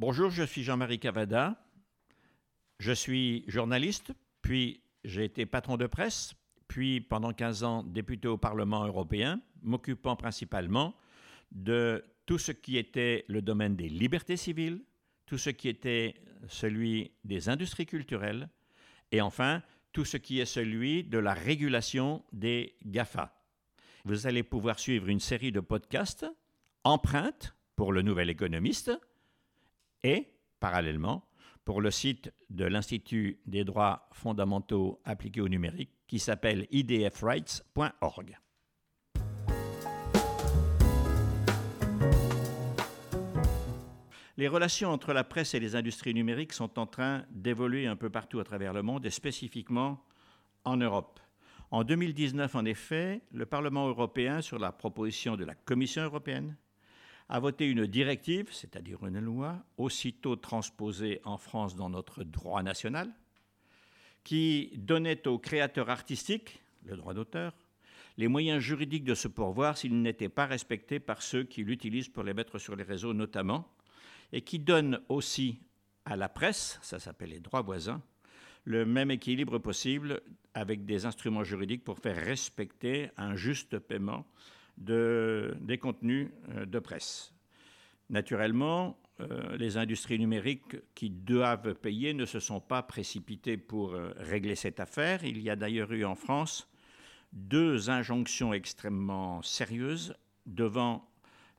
Bonjour, je suis Jean-Marie Cavada. Je suis journaliste, puis j'ai été patron de presse, puis pendant 15 ans député au Parlement européen, m'occupant principalement de tout ce qui était le domaine des libertés civiles, tout ce qui était celui des industries culturelles, et enfin tout ce qui est celui de la régulation des GAFA. Vous allez pouvoir suivre une série de podcasts empreintes pour le nouvel économiste et, parallèlement, pour le site de l'Institut des droits fondamentaux appliqués au numérique qui s'appelle idfrights.org. Les relations entre la presse et les industries numériques sont en train d'évoluer un peu partout à travers le monde et spécifiquement en Europe. En 2019, en effet, le Parlement européen, sur la proposition de la Commission européenne, a voté une directive, c'est-à-dire une loi, aussitôt transposée en France dans notre droit national, qui donnait aux créateurs artistiques, le droit d'auteur, les moyens juridiques de se pourvoir s'ils n'étaient pas respectés par ceux qui l'utilisent pour les mettre sur les réseaux notamment, et qui donne aussi à la presse, ça s'appelle les droits voisins, le même équilibre possible avec des instruments juridiques pour faire respecter un juste paiement de, des contenus euh, de presse. Naturellement, euh, les industries numériques qui doivent payer ne se sont pas précipitées pour euh, régler cette affaire. Il y a d'ailleurs eu en France deux injonctions extrêmement sérieuses devant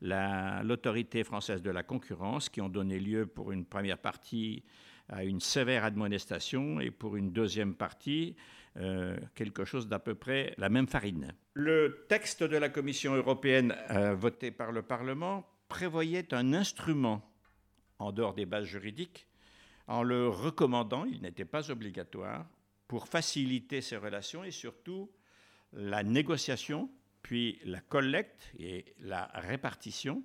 l'autorité française de la concurrence qui ont donné lieu pour une première partie à une sévère admonestation et pour une deuxième partie euh, quelque chose d'à peu près la même farine. Le texte de la Commission européenne euh, voté par le Parlement prévoyait un instrument en dehors des bases juridiques en le recommandant, il n'était pas obligatoire, pour faciliter ces relations et surtout la négociation, puis la collecte et la répartition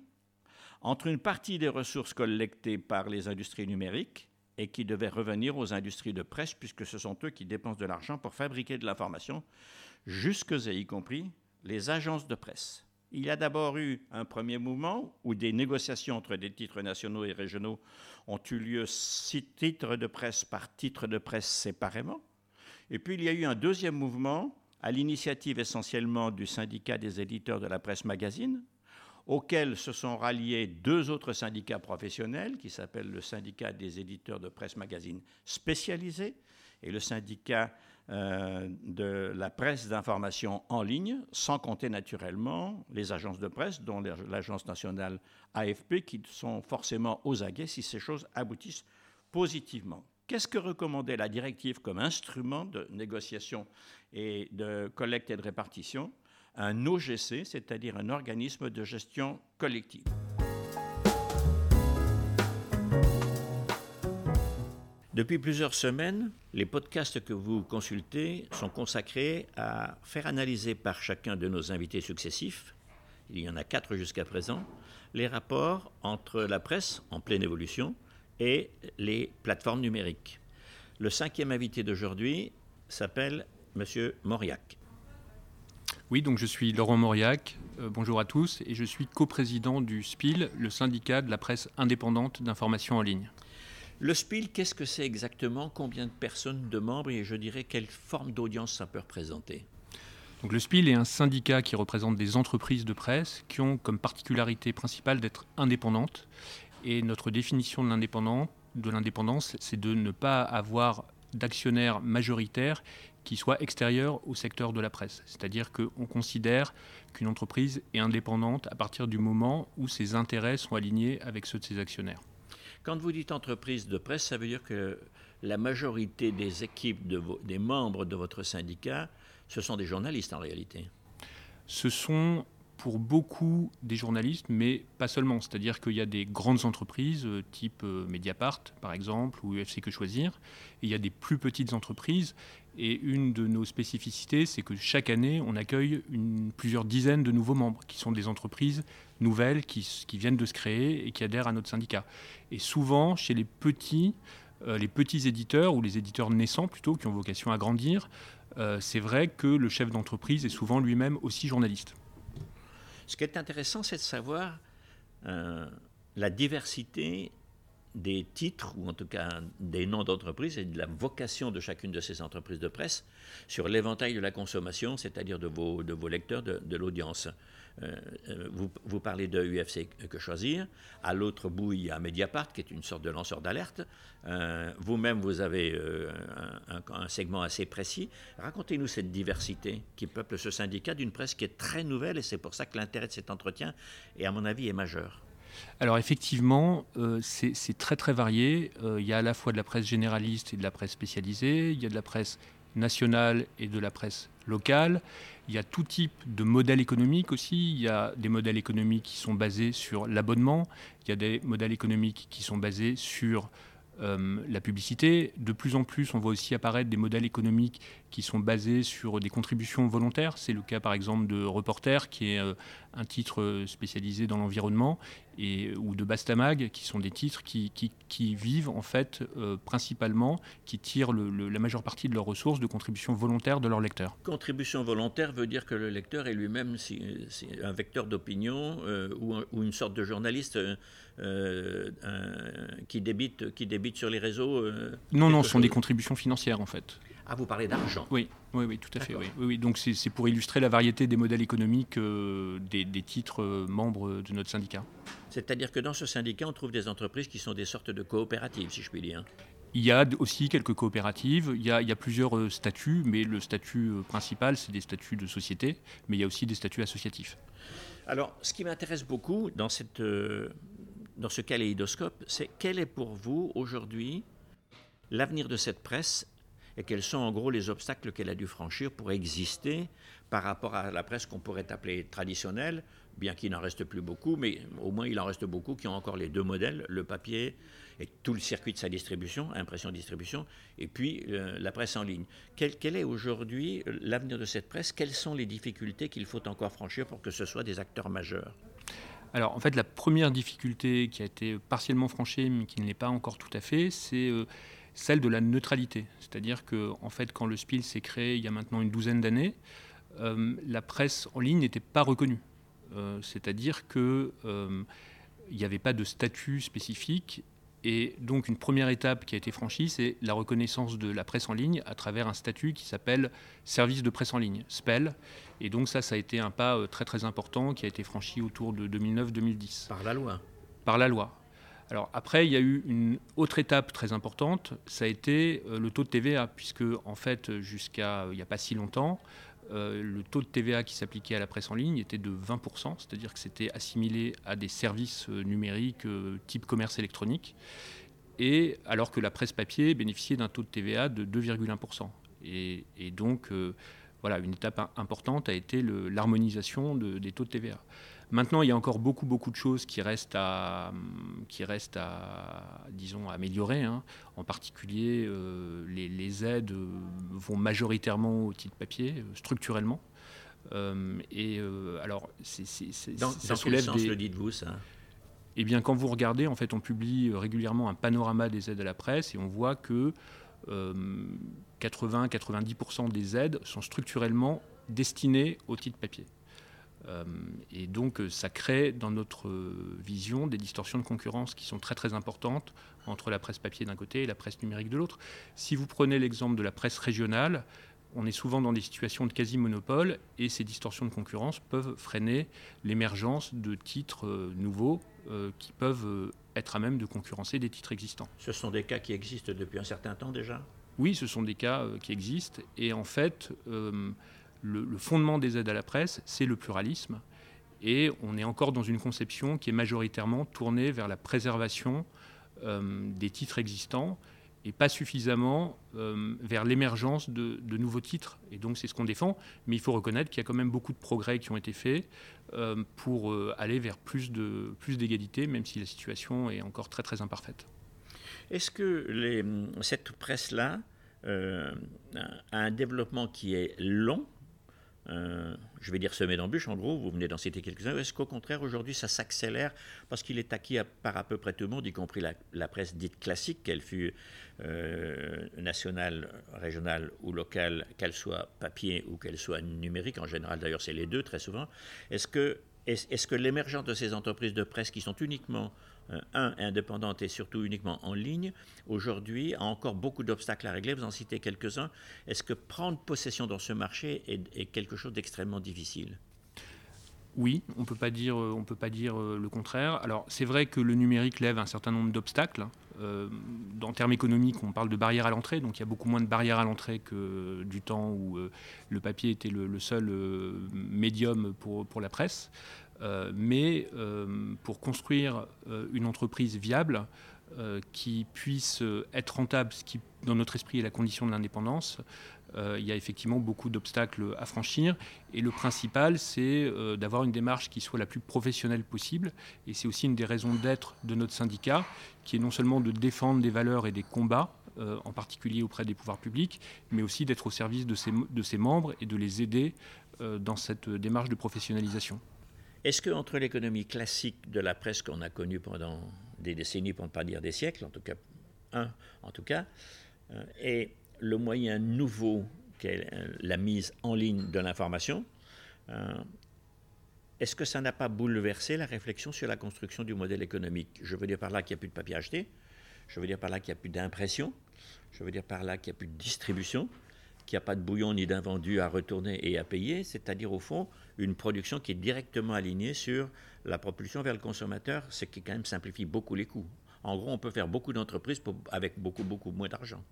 entre une partie des ressources collectées par les industries numériques et qui devait revenir aux industries de presse, puisque ce sont eux qui dépensent de l'argent pour fabriquer de l'information, jusque et y compris les agences de presse. Il y a d'abord eu un premier mouvement où des négociations entre des titres nationaux et régionaux ont eu lieu six titres de presse par titre de presse séparément. Et puis il y a eu un deuxième mouvement à l'initiative essentiellement du syndicat des éditeurs de la presse magazine, auxquels se sont ralliés deux autres syndicats professionnels, qui s'appellent le syndicat des éditeurs de presse magazine spécialisés et le syndicat euh, de la presse d'information en ligne, sans compter naturellement les agences de presse, dont l'agence nationale AFP, qui sont forcément aux aguets si ces choses aboutissent positivement. Qu'est-ce que recommandait la directive comme instrument de négociation et de collecte et de répartition? Un OGC, c'est-à-dire un organisme de gestion collective. Depuis plusieurs semaines, les podcasts que vous consultez sont consacrés à faire analyser par chacun de nos invités successifs, il y en a quatre jusqu'à présent, les rapports entre la presse en pleine évolution et les plateformes numériques. Le cinquième invité d'aujourd'hui s'appelle M. Mauriac. Oui, donc je suis Laurent Mauriac, euh, bonjour à tous, et je suis coprésident du SPIL, le syndicat de la presse indépendante d'information en ligne. Le SPIL, qu'est-ce que c'est exactement? Combien de personnes, de membres, et je dirais quelle forme d'audience ça peut représenter? Donc le SPIL est un syndicat qui représente des entreprises de presse qui ont comme particularité principale d'être indépendantes. Et notre définition de l'indépendance, c'est de ne pas avoir d'actionnaires majoritaires qui soit extérieur au secteur de la presse. C'est-à-dire qu'on considère qu'une entreprise est indépendante à partir du moment où ses intérêts sont alignés avec ceux de ses actionnaires. Quand vous dites entreprise de presse, ça veut dire que la majorité des équipes, de des membres de votre syndicat, ce sont des journalistes en réalité Ce sont pour beaucoup des journalistes, mais pas seulement. C'est-à-dire qu'il y a des grandes entreprises, euh, type euh, Mediapart par exemple, ou UFC Que Choisir, et il y a des plus petites entreprises. Et une de nos spécificités, c'est que chaque année, on accueille plusieurs dizaines de nouveaux membres, qui sont des entreprises nouvelles, qui, qui, viennent de se créer et qui adhèrent à notre syndicat. Et souvent, chez les petits, euh, les petits éditeurs, ou les éditeurs naissants plutôt, qui ont vocation à grandir, c'est vrai que le chef d'entreprise est souvent lui-même aussi journaliste. Ce qui est intéressant, c'est de savoir euh, la diversité des titres, ou en tout cas des noms d'entreprises et de la vocation de chacune de ces entreprises de presse sur l'éventail de la consommation, c'est-à-dire de vos, de vos lecteurs, de, l'audience. Euh, euh, vous, parlez de UFC Que Choisir. À l'autre bout, il y a Mediapart, qui est une sorte de lanceur d'alerte. Euh, vous-même, vous avez un, segment assez précis. Racontez-nous cette diversité qui peuple ce syndicat d'une presse qui est très nouvelle, et c'est pour ça que l'intérêt de cet entretien, est, à mon avis, est majeur. Alors effectivement, c'est très très varié. Il y a à la fois de la presse généraliste et de la presse spécialisée, il y a de la presse nationale et de la presse locale. Il y a tout type de modèles économiques aussi. Il y a des modèles économiques qui sont basés sur l'abonnement. Il y a des modèles économiques qui sont basés sur euh, la publicité. De plus en plus, on voit aussi apparaître des modèles économiques qui sont basés sur des contributions volontaires. C'est le cas par exemple de Reporter, qui est euh, un titre spécialisé dans l'environnement, et, ou de Bastamag, qui sont des titres qui, qui, vivent en fait euh, principalement, qui tirent la majeure partie de leurs ressources de contributions volontaires de leurs lecteurs. Contribution volontaire veut dire que le lecteur est lui-même un vecteur d'opinion ou, ou, une sorte de journaliste qui, débite, qui débite sur les réseaux Non, non, ce sont des contributions financières en fait. Ah, vous parlez d'argent Oui, oui, oui, tout à fait. Oui. Oui, Donc c'est pour illustrer la variété des modèles économiques euh, des, titres euh, membres de notre syndicat. C'est-à-dire que dans ce syndicat, on trouve des entreprises qui sont des sortes de coopératives, si je puis dire. Il y a aussi quelques coopératives, il y a, il y a plusieurs euh, statuts, mais le statut principal, c'est des statuts de société, mais il y a aussi des statuts associatifs. Alors, ce qui m'intéresse beaucoup dans, cette, dans ce kaléidoscope, c'est quel est pour vous aujourd'hui l'avenir de cette presse et quels sont en gros les obstacles qu'elle a dû franchir pour exister par rapport à la presse qu'on pourrait appeler traditionnelle, bien qu'il n'en reste plus beaucoup, mais au moins il en reste beaucoup qui ont encore les deux modèles, le papier et tout le circuit de sa distribution, impression-distribution, et puis euh, la presse en ligne. Quel, est aujourd'hui l'avenir de cette presse? Quelles sont les difficultés qu'il faut encore franchir pour que ce soit des acteurs majeurs? Alors en fait la première difficulté qui a été partiellement franchie mais qui ne l'est pas encore tout à fait, c'est euh, celle de la neutralité. C'est-à-dire que, en fait, quand le SPIL s'est créé il y a maintenant une douzaine d'années, euh, la presse en ligne n'était pas reconnue. Euh, c'est-à-dire qu'il euh, n'y avait pas de statut spécifique. Et donc, une première étape qui a été franchie, c'est la reconnaissance de la presse en ligne à travers un statut qui s'appelle Service de presse en ligne, SPEL. Et donc, ça, ça a été un pas très très important qui a été franchi autour de 2009-2010. Par la loi Par la loi. Alors après, il y a eu une autre étape très importante, ça a été euh, le taux de TVA, puisque en fait, jusqu'à euh, il n'y a pas si longtemps, euh, le taux de TVA qui s'appliquait à la presse en ligne était de 20%, c'est-à-dire que c'était assimilé à des services numériques type commerce électronique, et alors que la presse papier bénéficiait d'un taux de TVA de 2,1%. Et, donc, voilà, une étape importante a été l'harmonisation des taux de TVA. Maintenant, il y a encore beaucoup, beaucoup de choses qui restent à, qui restent à disons, à améliorer. Hein. En particulier, euh, les, aides vont majoritairement au titre papier, euh, structurellement. Euh, et alors, c'est, dans, ça soulève quel sens le dites-vous ça? Eh bien, quand vous regardez, en fait, on publie régulièrement un panorama des aides à la presse et on voit que 80-90% des aides sont structurellement destinées au titre papier. Euh, et donc euh, ça crée dans notre vision des distorsions de concurrence qui sont très très importantes entre la presse papier d'un côté et la presse numérique de l'autre. Si vous prenez l'exemple de la presse régionale, on est souvent dans des situations de quasi-monopole et ces distorsions de concurrence peuvent freiner l'émergence de titres euh, nouveaux qui peuvent être à même de concurrencer des titres existants. Ce sont des cas qui existent depuis un certain temps déjà? Oui, ce sont des cas qui existent et en fait le, fondement des aides à la presse, c'est le pluralisme. Et on est encore dans une conception qui est majoritairement tournée vers la préservation euh, des titres existants et pas suffisamment euh, vers l'émergence de, nouveaux titres. Et donc c'est ce qu'on défend. Mais il faut reconnaître qu'il y a quand même beaucoup de progrès qui ont été faits euh, pour aller vers plus d'égalité, plus même si la situation est encore très très imparfaite. Est-ce que cette presse-là a un développement qui est long euh, je vais dire semé d'embûches, en gros, vous venez d'en citer quelques-uns, est-ce qu'au contraire, aujourd'hui, ça s'accélère parce qu'il est acquis par à peu près tout le monde, y compris la, presse dite classique, qu'elle fût euh, nationale, régionale ou locale, qu'elle soit papier ou qu'elle soit numérique, en général d'ailleurs c'est les deux très souvent, est-ce que que l'émergence de ces entreprises de presse qui sont uniquement, un, indépendantes et surtout uniquement en ligne, aujourd'hui a encore beaucoup d'obstacles à régler Vous en citez quelques-uns. Est-ce que prendre possession dans ce marché est quelque chose d'extrêmement difficile? Oui, on on peut pas dire euh, le contraire. Alors c'est vrai que le numérique lève un certain nombre d'obstacles. Euh, en termes économiques, on parle de barrières à l'entrée, donc il y a beaucoup moins de barrières à l'entrée que du temps où euh, le papier était le, seul médium pour, la presse. Mais pour construire une entreprise viable, qui puisse être rentable, ce qui dans notre esprit est la condition de l'indépendance, euh, il y a effectivement beaucoup d'obstacles à franchir. Et le principal, c'est euh, d'avoir une démarche qui soit la plus professionnelle possible. Et c'est aussi une des raisons d'être de notre syndicat, qui est non seulement de défendre des valeurs et des combats, euh, en particulier auprès des pouvoirs publics, mais aussi d'être au service de ses, membres et de les aider dans cette démarche de professionnalisation. Est-ce qu'entre l'économie classique de la presse qu'on a connue pendant des décennies, pour ne pas dire des siècles, en tout cas un en tout cas, et le moyen nouveau qu'est la mise en ligne de l'information, euh, est-ce que ça n'a pas bouleversé la réflexion sur la construction du modèle économique? Je veux dire par là qu'il n'y a plus de papier acheté, je veux dire par là qu'il n'y a plus d'impression, je veux dire par là qu'il n'y a plus de distribution, qu'il n'y a pas de bouillon ni d'invendu à retourner et à payer, c'est-à-dire au fond une production qui est directement alignée sur la propulsion vers le consommateur, ce qui quand même simplifie beaucoup les coûts. En gros, on peut faire beaucoup d'entreprises avec beaucoup, beaucoup moins d'argent.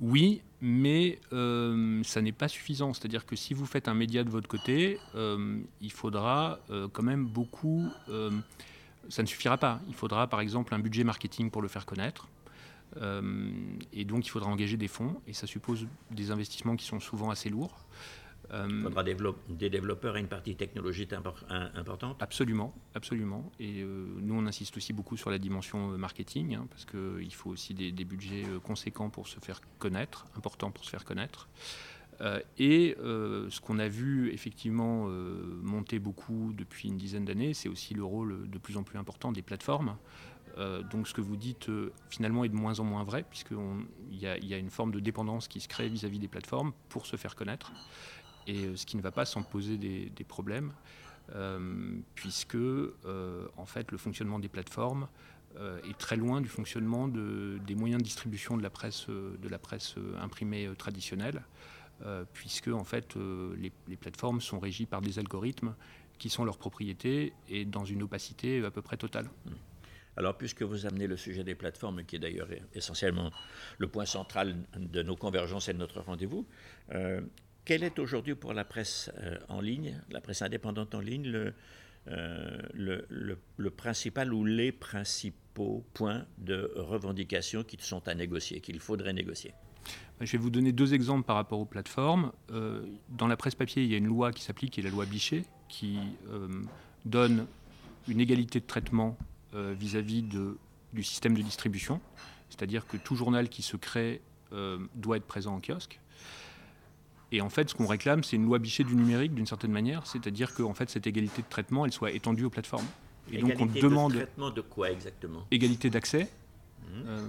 Oui, mais euh, ça n'est pas suffisant. C'est-à-dire que si vous faites un média de votre côté, euh, il faudra euh, quand même beaucoup... ça ne suffira pas. Il faudra par exemple un budget marketing pour le faire connaître. Et donc il faudra engager des fonds, et ça suppose des investissements qui sont souvent assez lourds. Euh, Il faudra des développeurs et une partie technologique importante Absolument, absolument. Et euh, nous, on insiste aussi beaucoup sur la dimension euh, marketing, hein, parce qu'il faut aussi des, budgets conséquents pour se faire connaître, importants pour se faire connaître. et ce qu'on a vu effectivement monter beaucoup depuis une dizaine d'années, c'est aussi le rôle de plus en plus important des plateformes. Donc ce que vous dites finalement est de moins en moins vrai, puisqu'il y, y, a une forme de dépendance qui se crée vis-à-vis -vis des plateformes pour se faire connaître et euh, ce qui ne va pas sans poser des, problèmes, euh, puisque euh, en fait le fonctionnement des plateformes est très loin du fonctionnement des moyens de distribution de la presse, imprimée traditionnelle, puisque en fait les, plateformes sont régies par des algorithmes qui sont leur propriété et dans une opacité à peu près totale. Mmh. Alors, puisque vous amenez le sujet des plateformes, qui est d'ailleurs essentiellement le point central de nos convergences et de notre rendez-vous, quel est aujourd'hui pour la presse euh, en ligne, la presse indépendante en ligne, le, euh, le, principal ou les principaux points de revendication qui sont à négocier, qu'il faudrait négocier? Je vais vous donner deux exemples par rapport aux plateformes. Euh, dans la presse papier, il y a une loi qui s'applique, qui est la loi Bichet, qui donne une égalité de traitement vis-à-vis -vis du système de distribution. C'est-à-dire que tout journal qui se crée doit être présent en kiosque. Et en fait, ce qu'on réclame, c'est une loi bichet du numérique d'une certaine manière, c'est-à-dire que fait, cette égalité de traitement, elle soit étendue aux plateformes. Et donc on demande de traitement de quoi exactement? Égalité d'accès. Mmh. Euh,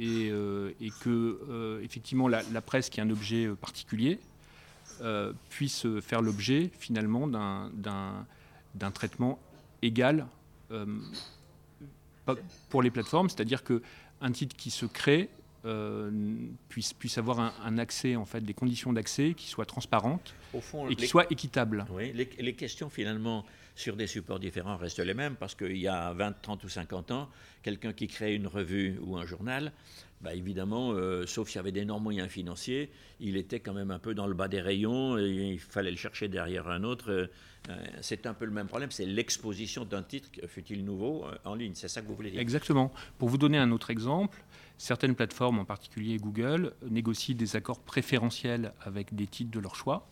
euh, et, que euh, effectivement la, presse qui est un objet particulier puisse faire l'objet finalement d'un traitement égal pour les plateformes, c'est-à-dire que un titre qui se crée euh, puisse, puisse avoir un, accès, en fait, des conditions d'accès qui soient transparentes et qui soient équitables. Oui, les, questions finalement sur des supports différents restent les mêmes parce qu'il y a 20, 30 ou 50 ans, quelqu'un qui crée une revue ou un journal, bah évidemment, euh, sauf s'il y avait d'énormes moyens financiers, il était quand même un peu dans le bas des rayons et il fallait le chercher derrière un autre. Euh, c'est un peu le même problème, c'est l'exposition d'un titre, fut-il nouveau, en ligne. C'est ça que vous voulez dire? Exactement. Pour vous donner un autre exemple, Certaines plateformes, en particulier Google, négocient des accords préférentiels avec des titres de leur choix.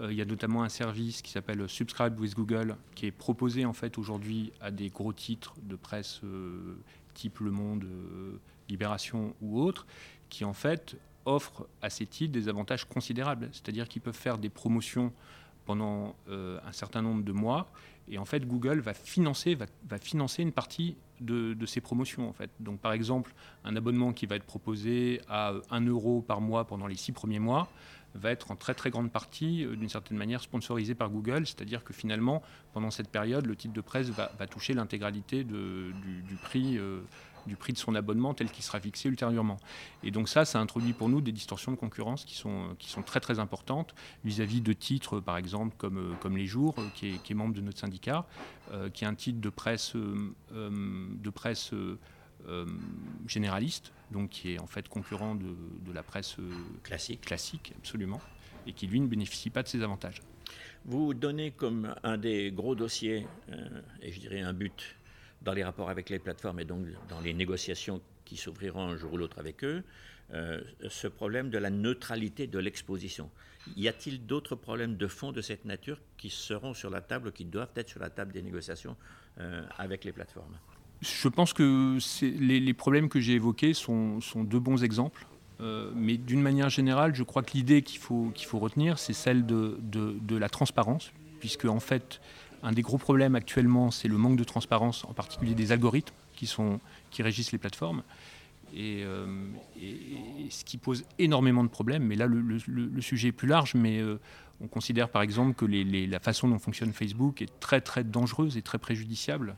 Euh, il y a notamment un service qui s'appelle Subscribe with Google, qui est proposé en fait aujourd'hui à des gros titres de presse euh, type Le Monde, euh, Libération ou autres, qui en fait offrent à ces titres des avantages considérables. C'est-à-dire qu'ils peuvent faire des promotions pendant un certain nombre de mois. Et en fait, Google va financer, va, va financer une partie de, ces promotions. En fait. Donc, par exemple, un abonnement qui va être proposé à 1 euro par mois pendant les six premiers mois va être en très très grande partie, d'une certaine manière, sponsorisé par Google, c'est-à-dire que finalement, pendant cette période, le titre de presse va, toucher l'intégralité du, prix du prix de son abonnement tel qu'il sera fixé ultérieurement. Et donc ça, ça introduit pour nous des distorsions de concurrence qui sont, qui sont très très importantes vis-à-vis de titres, par exemple, comme, euh, comme Les Jours, euh, qui est, membre de notre syndicat, euh, qui est un titre de presse, de presse généraliste, donc qui est en fait concurrent de, de la presse classique. classique, absolument, et qui lui ne bénéficie pas de ces avantages. Vous donnez comme un des gros dossiers, et je dirais un but dans les rapports avec les plateformes et donc dans les négociations qui s'ouvriront un jour ou l'autre avec eux, euh, ce problème de la neutralité de l'exposition. Y a-t-il d'autres problèmes de fond de cette nature qui seront sur la table, qui doivent être sur la table des négociations euh, avec les plateformes? Je pense que les, problèmes que j'ai évoqués sont, sont, deux bons exemples. Euh, mais d'une manière générale, je crois que l'idée qu'il faut, qu'il faut retenir, c'est celle de, de, de, la transparence, puisque en fait, un des gros problèmes actuellement, c'est le manque de transparence, en particulier des algorithmes qui, régissent les plateformes. Et, euh, ce qui pose énormément de problèmes. Mais là, le, sujet est plus large, mais euh, on considère par exemple que la façon dont fonctionne Facebook est très très dangereuse et très préjudiciable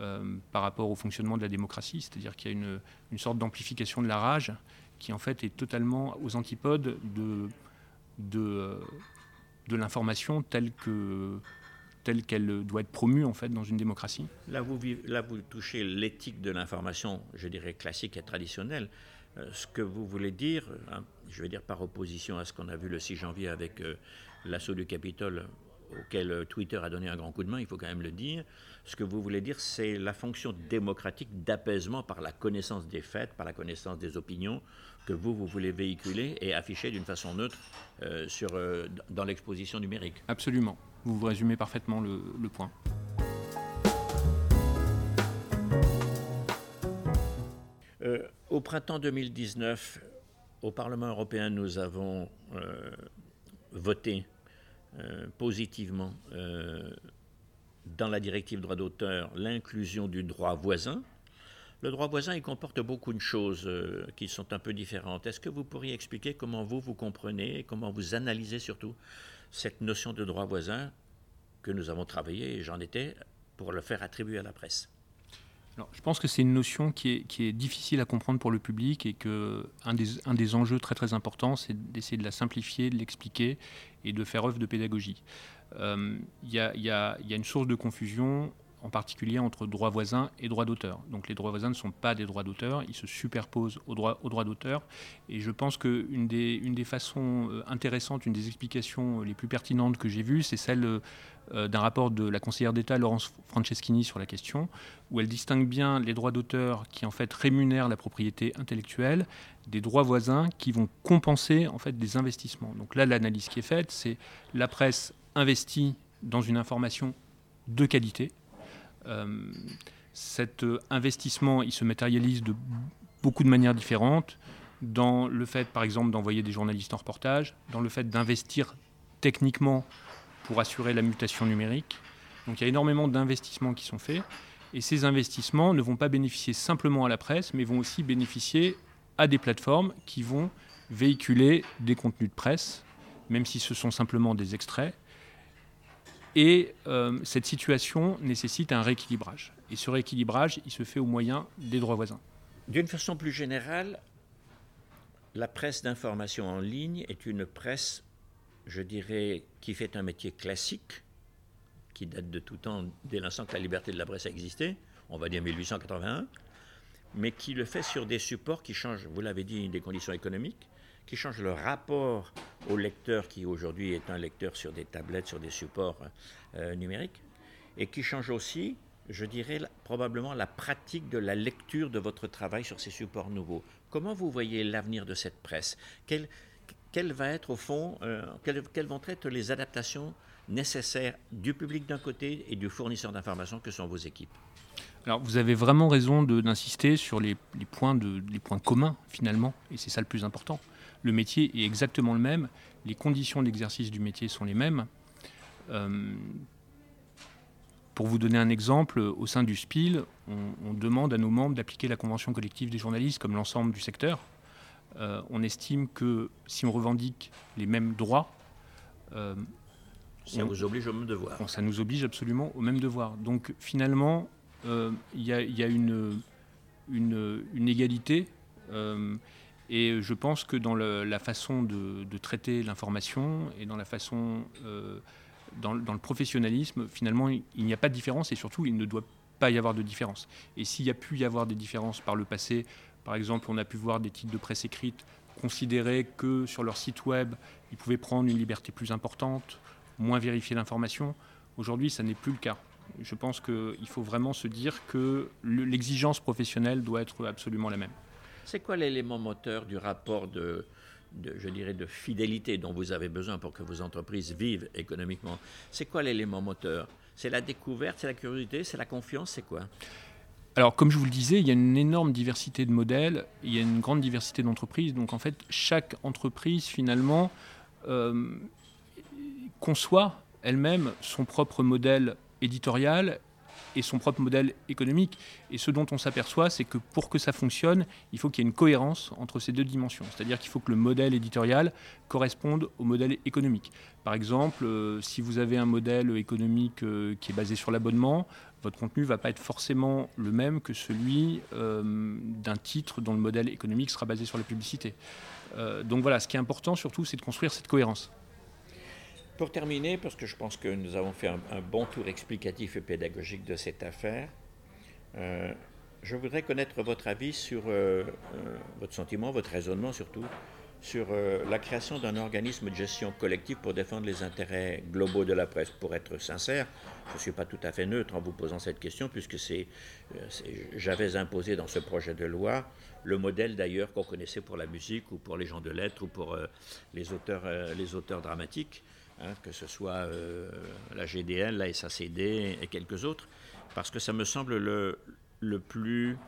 euh, par rapport au fonctionnement de la démocratie. C'est-à-dire qu'il y a une, sorte d'amplification de la rage qui en fait est totalement aux antipodes de, de, de l'information telle que telle qu'elle doit être promue en fait dans une démocratie. Là, vous, touchez l'éthique de l'information, je dirais classique et traditionnelle. Euh, ce que vous voulez dire, hein, je vais dire par opposition à ce qu'on a vu le 6 janvier avec euh, l'assaut du Capitole auquel euh, Twitter a donné un grand coup de main, il faut quand même le dire. Ce que vous voulez dire, c'est la fonction démocratique d'apaisement par la connaissance des faits, par la connaissance des opinions que vous, vous voulez véhiculer et afficher d'une façon neutre sur, dans l'exposition numérique. Absolument. Vous vous résumez parfaitement le, point. Euh, au printemps 2019, au Parlement européen, nous avons euh, voté euh, positivement dans la directive droit d'auteur l'inclusion du droit voisin. Le droit voisin, il comporte beaucoup de choses qui sont un peu différentes. Est-ce que vous pourriez expliquer comment vous, vous comprenez et comment vous analysez surtout cette notion de droit voisin que nous avons travaillé, et j'en étais, pour le faire attribuer à la presse? Alors, je pense que c'est une notion qui est, qui est, difficile à comprendre pour le public et que un des, enjeux très très importants, c'est d'essayer de la simplifier, de l'expliquer et de faire œuvre de pédagogie. Euh, il y, a une source de confusion en particulier entre droit voisin et droit d'auteur. Donc les droits voisins ne sont pas des droits d'auteur, ils se superposent aux droits, droits d'auteur. Et je pense qu'une des, une des façons euh, intéressantes, une des explications les plus pertinentes que j'ai vues, c'est celle euh, d'un rapport de la conseillère d'État Laurence Franceschini sur la question, où elle distingue bien les droits d'auteur qui en fait rémunèrent la propriété intellectuelle des droits voisins qui vont compenser en fait des investissements. Donc là, l'analyse qui est faite, c'est la presse investit dans une information de qualité, euh, cet investissement, il se matérialise de beaucoup de manières différentes, dans le fait, par exemple, d'envoyer des journalistes en reportage, dans le fait d'investir techniquement pour assurer la mutation numérique. Donc il y a énormément d'investissements qui sont faits. Et ces investissements ne vont pas bénéficier simplement à la presse, mais vont aussi bénéficier à des plateformes qui vont véhiculer des contenus de presse, même si ce sont simplement des extraits, et euh, cette situation nécessite un rééquilibrage. Et ce rééquilibrage, il se fait au moyen des droits voisins. D'une façon plus générale, la presse d'information en ligne est une presse, je dirais, qui fait un métier classique, qui date de tout temps, dès l'instant que la liberté de la presse a existé, on va dire 1881, mais qui le fait sur des supports qui changent, vous l'avez dit, des conditions économiques, qui change le rapport au lecteur qui aujourd'hui est un lecteur sur des tablettes, sur des supports euh, numériques, et qui change aussi, je dirais, probablement la pratique de la lecture de votre travail sur ces supports nouveaux. Comment vous voyez l'avenir de cette presse? Quelle, va être au fond, euh, quelles, quelles vont être les adaptations nécessaires du public d'un côté et du fournisseur d'informations que sont vos équipes? Alors vous avez vraiment raison d'insister sur les, les, points de, les points communs finalement, et c'est ça le plus important le métier est exactement le même, les conditions d'exercice du métier sont les mêmes. Euh, pour vous donner un exemple, au sein du SPIL, on, demande à nos membres d'appliquer la convention collective des journalistes comme l'ensemble du secteur. on estime que si on revendique les mêmes droits, ça vous oblige au même devoir. ça nous oblige absolument au même devoir. Donc finalement, il y, a une, une, égalité. Et je pense que dans la façon de, traiter l'information et dans la façon, dans, dans, le professionnalisme, finalement, il n'y a pas de différence et surtout, il ne doit pas y avoir de différence. Et s'il y a pu y avoir des différences par le passé, par exemple, on a pu voir des titres de presse écrite considérer que sur leur site web, ils pouvaient prendre une liberté plus importante, moins vérifier l'information. Aujourd'hui, ça n'est plus le cas. Je pense qu'il faut vraiment se dire que l'exigence professionnelle doit être absolument la même. C'est quoi l'élément moteur du rapport de, fidélité dont vous avez besoin pour que vos entreprises vivent économiquement? C'est quoi l'élément moteur? C'est la découverte, c'est la curiosité, c'est la confiance, c'est quoi? Alors, comme je vous le disais, il y a une énorme diversité de modèles, il y a une grande diversité d'entreprises. Donc, en fait, chaque entreprise, finalement, euh, conçoit elle-même son propre modèle éditorial et son propre modèle économique. Et ce dont on s'aperçoit, c'est que pour que ça fonctionne, il faut qu'il y ait une cohérence entre ces deux dimensions. C'est-à-dire qu'il faut que le modèle éditorial corresponde au modèle économique. Par exemple, euh, si vous avez un modèle économique euh, qui est basé sur l'abonnement, votre contenu ne va pas être forcément le même que celui euh, d'un titre dont le modèle économique sera basé sur la publicité. donc voilà, ce qui est important surtout, c'est de construire cette cohérence. Pour terminer, parce que je pense que nous avons fait un, bon tour explicatif et pédagogique de cette affaire, euh, je voudrais connaître votre avis sur euh, euh, votre sentiment, votre raisonnement surtout, sur la création d'un organisme de gestion collective pour défendre les intérêts globaux de la presse. Pour être sincère, je ne suis pas tout à fait neutre en vous posant cette question, puisque j'avais imposé dans ce projet de loi le modèle d'ailleurs qu'on connaissait pour la musique ou pour les gens de lettres ou pour les, les auteurs dramatiques. Hein, que ce soit euh, la GDL, la SACD et quelques autres, parce que ça me semble le, le plus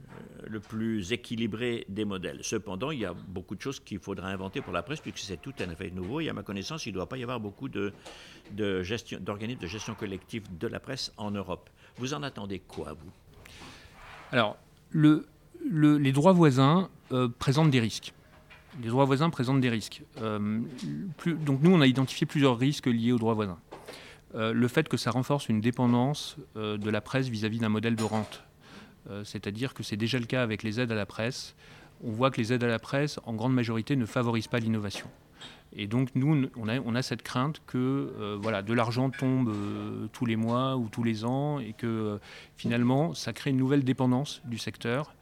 euh, le plus équilibré des modèles. Cependant, il y a beaucoup de choses qu'il faudra inventer pour la presse, puisque c'est tout un effet nouveau. Et à ma connaissance, il ne doit pas y avoir beaucoup de, de d'organismes de gestion collective de la presse en Europe. Vous en attendez quoi, vous? Alors, le, les droits voisins euh, présentent des risques les droits voisins présentent des risques. Euh, donc nous, on a identifié plusieurs risques liés aux droits voisins. Euh, le fait que ça renforce une dépendance euh, de la presse vis-à-vis d'un modèle de rente. C'est-à-dire que c'est déjà le cas avec les aides à la presse. On voit que les aides à la presse, en grande majorité, ne favorisent pas l'innovation. Et donc nous, on on a cette crainte que voilà, de l'argent tombe tous les mois ou tous les ans et que finalement, ça crée une nouvelle dépendance du secteur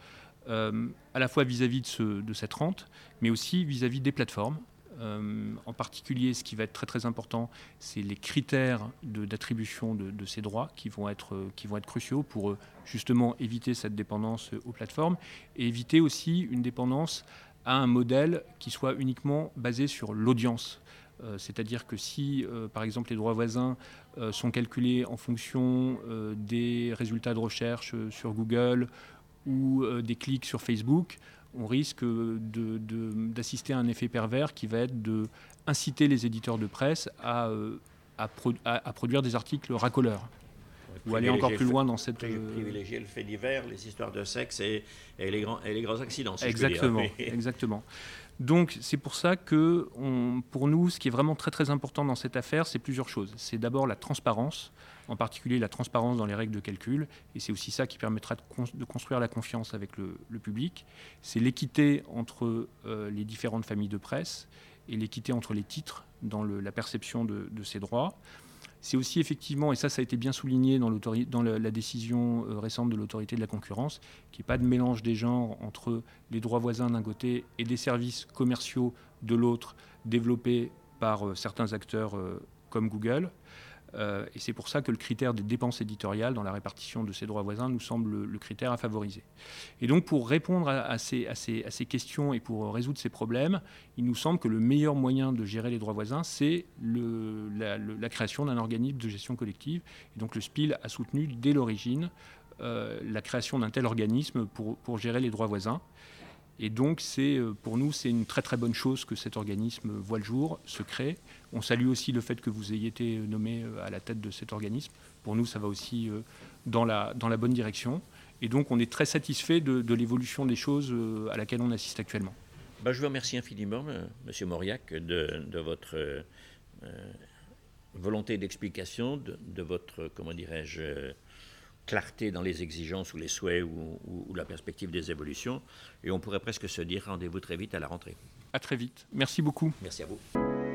euh, à la fois vis-à-vis de, cette rente, mais aussi vis-à-vis des plateformes. Euh, en particulier, ce qui va être très très important, c'est les critères d'attribution de, ces droits qui vont, être, être cruciaux pour euh, justement éviter cette dépendance aux plateformes et éviter aussi une dépendance à un modèle qui soit uniquement basé sur l'audience. C'est-à-dire que si, par exemple, les droits voisins sont calculés en fonction des résultats de recherche sur Google ou euh, des clics sur Facebook, on risque d'assister à un effet pervers qui va être de inciter les éditeurs de presse à, euh, à, produire des articles racoleurs. Ou aller encore plus loin dans cette. Euh, privilégier le fait divers, les histoires de sexe et, les, grands, et les grands accidents. exactement, exactement. Donc c'est pour ça que pour nous, ce qui est vraiment très très important dans cette affaire, c'est plusieurs choses. C'est d'abord la transparence en particulier la transparence dans les règles de calcul, et c'est aussi ça qui permettra de, construire la confiance avec le, public. C'est l'équité entre euh, les différentes familles de presse et l'équité entre les titres dans la perception de, ces droits. C'est aussi effectivement, et ça ça a été bien souligné dans, dans la, décision euh, récente de l'autorité de la concurrence, qu'il n'y ait pas de mélange des genres entre les droits voisins d'un côté et des services commerciaux de l'autre développés par euh, certains acteurs comme Google. Euh, et c'est pour ça que le critère des dépenses éditoriales dans la répartition de ces droits voisins nous semble le, critère à favoriser. Et donc pour répondre à, ces, questions et pour résoudre ces problèmes, il nous semble que le meilleur moyen de gérer les droits voisins, c'est la, création d'un organisme de gestion collective. Et donc le SPIL a soutenu dès l'origine euh, la création d'un tel organisme pour gérer les droits voisins. Et donc, c'est, euh, pour nous, c'est une très très bonne chose que cet organisme voit le jour, se crée. On salue aussi le fait que vous ayez été nommé euh, à la tête de cet organisme. Pour nous, ça va aussi euh, dans la, dans la bonne direction. Et donc, on est très satisfait de, l'évolution des choses à laquelle on assiste actuellement. Ben, je vous remercie infiniment, Monsieur Mauriac, de, de votre euh, volonté d'explication, de, de, votre, comment dirais-je, clarté dans les exigences ou les souhaits ou, ou, ou, la perspective des évolutions. Et on pourrait presque se dire rendez-vous très vite à la rentrée. À très vite. Merci beaucoup. Merci à vous.